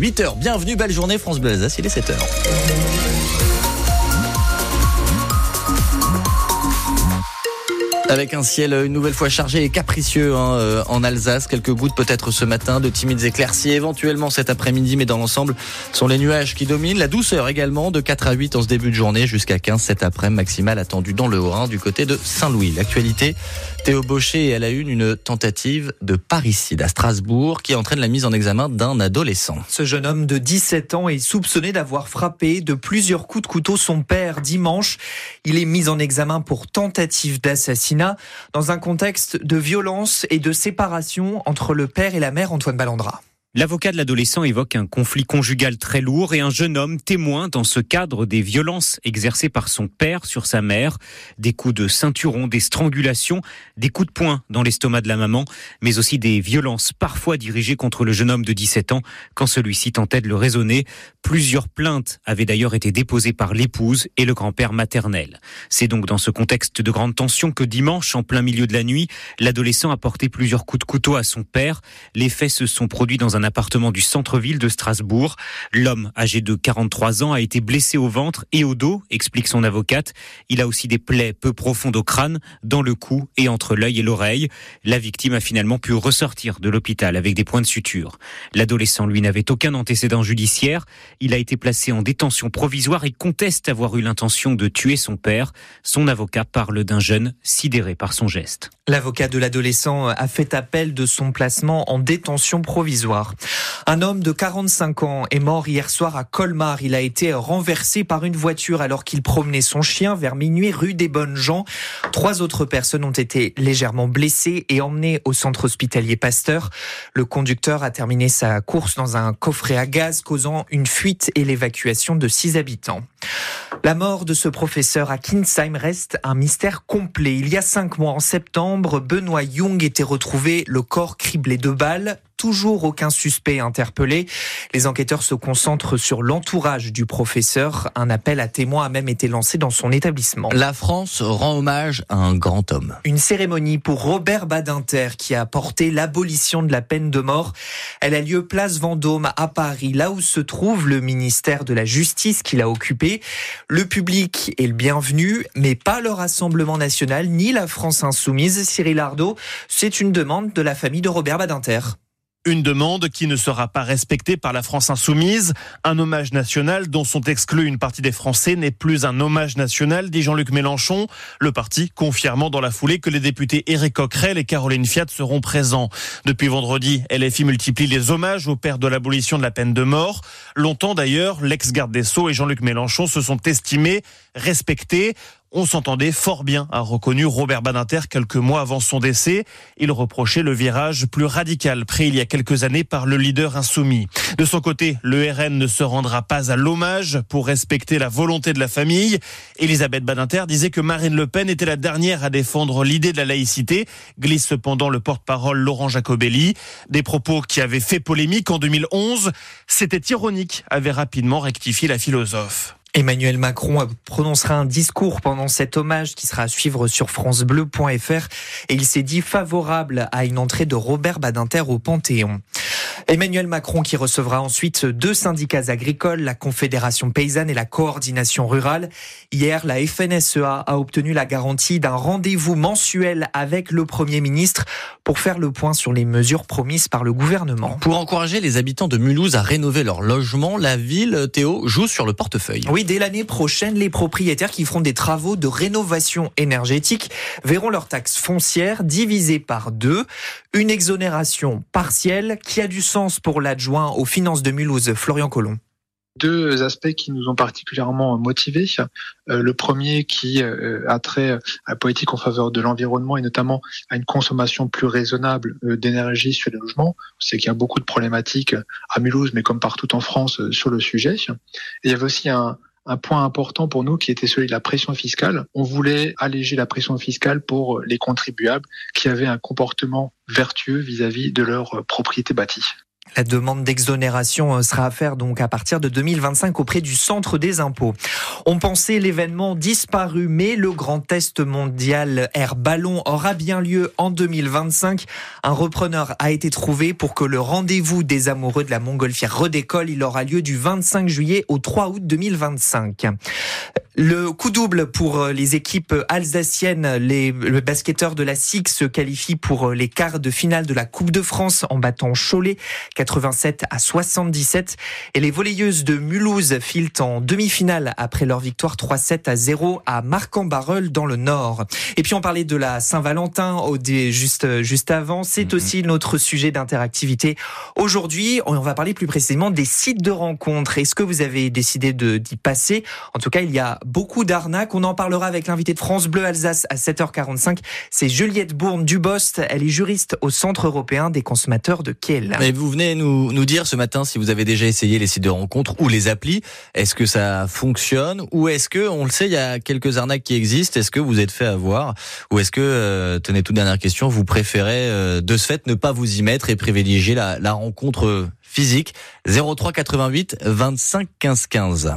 8h, bienvenue, belle journée France Bleu il est 7h. Avec un ciel une nouvelle fois chargé et capricieux hein, euh, en Alsace. Quelques gouttes peut-être ce matin, de timides éclaircies éventuellement cet après-midi, mais dans l'ensemble, sont les nuages qui dominent. La douceur également, de 4 à 8 en ce début de journée, jusqu'à 15 cet après-midi, maximal attendu dans le Haut-Rhin du côté de Saint-Louis. L'actualité, Théo Baucher est à la une une tentative de parricide à Strasbourg qui entraîne la mise en examen d'un adolescent. Ce jeune homme de 17 ans est soupçonné d'avoir frappé de plusieurs coups de couteau son père dimanche. Il est mis en examen pour tentative d'assassinat dans un contexte de violence et de séparation entre le père et la mère Antoine Ballandra. L'avocat de l'adolescent évoque un conflit conjugal très lourd et un jeune homme témoin dans ce cadre des violences exercées par son père sur sa mère, des coups de ceinturon, des strangulations, des coups de poing dans l'estomac de la maman, mais aussi des violences parfois dirigées contre le jeune homme de 17 ans quand celui-ci tentait de le raisonner. Plusieurs plaintes avaient d'ailleurs été déposées par l'épouse et le grand-père maternel. C'est donc dans ce contexte de grande tension que dimanche, en plein milieu de la nuit, l'adolescent a porté plusieurs coups de couteau à son père. Les faits se sont produits dans un appartement du centre-ville de Strasbourg. L'homme, âgé de 43 ans, a été blessé au ventre et au dos, explique son avocate. Il a aussi des plaies peu profondes au crâne, dans le cou et entre l'œil et l'oreille. La victime a finalement pu ressortir de l'hôpital avec des points de suture. L'adolescent, lui, n'avait aucun antécédent judiciaire. Il a été placé en détention provisoire et conteste avoir eu l'intention de tuer son père. Son avocat parle d'un jeune sidéré par son geste. L'avocat de l'adolescent a fait appel de son placement en détention provisoire. Un homme de 45 ans est mort hier soir à Colmar. Il a été renversé par une voiture alors qu'il promenait son chien vers minuit rue des Bonnes Gens. Trois autres personnes ont été légèrement blessées et emmenées au centre hospitalier Pasteur. Le conducteur a terminé sa course dans un coffret à gaz causant une fuite et l'évacuation de six habitants. La mort de ce professeur à Kinsheim reste un mystère complet. Il y a cinq mois, en septembre, Benoît Young était retrouvé le corps criblé de balles toujours aucun suspect interpellé. Les enquêteurs se concentrent sur l'entourage du professeur. Un appel à témoins a même été lancé dans son établissement. La France rend hommage à un grand homme. Une cérémonie pour Robert Badinter qui a porté l'abolition de la peine de mort. Elle a lieu place Vendôme à Paris, là où se trouve le ministère de la Justice qu'il a occupé. Le public est le bienvenu, mais pas le Rassemblement national ni la France insoumise. Cyril Ardo, c'est une demande de la famille de Robert Badinter. Une demande qui ne sera pas respectée par la France insoumise. Un hommage national dont sont exclus une partie des Français n'est plus un hommage national, dit Jean-Luc Mélenchon. Le parti confirmant dans la foulée que les députés Éric Coquerel et Caroline Fiat seront présents. Depuis vendredi, LFI multiplie les hommages au père de l'abolition de la peine de mort. Longtemps d'ailleurs, l'ex-garde des Sceaux et Jean-Luc Mélenchon se sont estimés respectés. On s'entendait fort bien, a reconnu Robert Badinter quelques mois avant son décès. Il reprochait le virage plus radical pris il y a quelques années par le leader insoumis. De son côté, le RN ne se rendra pas à l'hommage pour respecter la volonté de la famille. Elisabeth Badinter disait que Marine Le Pen était la dernière à défendre l'idée de la laïcité, glisse cependant le porte-parole Laurent Jacobelli. Des propos qui avaient fait polémique en 2011. C'était ironique, avait rapidement rectifié la philosophe. Emmanuel Macron prononcera un discours pendant cet hommage qui sera à suivre sur francebleu.fr et il s'est dit favorable à une entrée de Robert Badinter au Panthéon. Emmanuel Macron qui recevra ensuite deux syndicats agricoles, la Confédération paysanne et la Coordination rurale. Hier, la FNSEA a obtenu la garantie d'un rendez-vous mensuel avec le Premier ministre pour faire le point sur les mesures promises par le gouvernement. Pour encourager les habitants de Mulhouse à rénover leur logement, la ville, Théo, joue sur le portefeuille. Oui, dès l'année prochaine, les propriétaires qui feront des travaux de rénovation énergétique verront leur taxe foncière divisée par deux. Une exonération partielle qui a du sens pour l'adjoint aux finances de Mulhouse, Florian Collomb deux aspects qui nous ont particulièrement motivés. Euh, le premier qui euh, a trait à la politique en faveur de l'environnement et notamment à une consommation plus raisonnable euh, d'énergie sur les logements. C'est qu'il y a beaucoup de problématiques à Mulhouse, mais comme partout en France, sur le sujet. Et il y avait aussi un, un point important pour nous qui était celui de la pression fiscale. On voulait alléger la pression fiscale pour les contribuables qui avaient un comportement vertueux vis-à-vis -vis de leur propriété bâtie. La demande d'exonération euh, sera à faire donc à partir de 2025 auprès du centre des impôts. On pensait l'événement disparu, mais le grand test mondial Air Ballon aura bien lieu en 2025. Un repreneur a été trouvé pour que le rendez-vous des amoureux de la montgolfière redécolle. Il aura lieu du 25 juillet au 3 août 2025. Le coup double pour euh, les équipes alsaciennes. Les, le basketteur de la SIG se qualifie pour euh, les quarts de finale de la Coupe de France en battant Cholet 87 à 77. Et les volleyeuses de Mulhouse filent en demi-finale après leur victoire 3-7 à 0 à Marc-en-Barœul dans le Nord. Et puis on parlait de la Saint-Valentin juste, juste avant. C'est mhm. aussi notre sujet d'interactivité. Aujourd'hui, on va parler plus précisément des sites de rencontres. Est-ce que vous avez décidé d'y passer? En tout cas, il y a beaucoup d'arnaques. On en parlera avec l'invité de France Bleu Alsace à 7h45. C'est Juliette Bourne Dubost. Elle est juriste au Centre européen des consommateurs de Kiel. Et vous nous, dire ce matin si vous avez déjà essayé les sites de rencontres ou les applis. Est-ce que ça fonctionne ou est-ce que, on le sait, il y a quelques arnaques qui existent. Est-ce que vous êtes fait avoir ou est-ce que, euh, tenez toute dernière question, vous préférez euh, de ce fait ne pas vous y mettre et privilégier la, la rencontre physique? 03 88 25 15 15.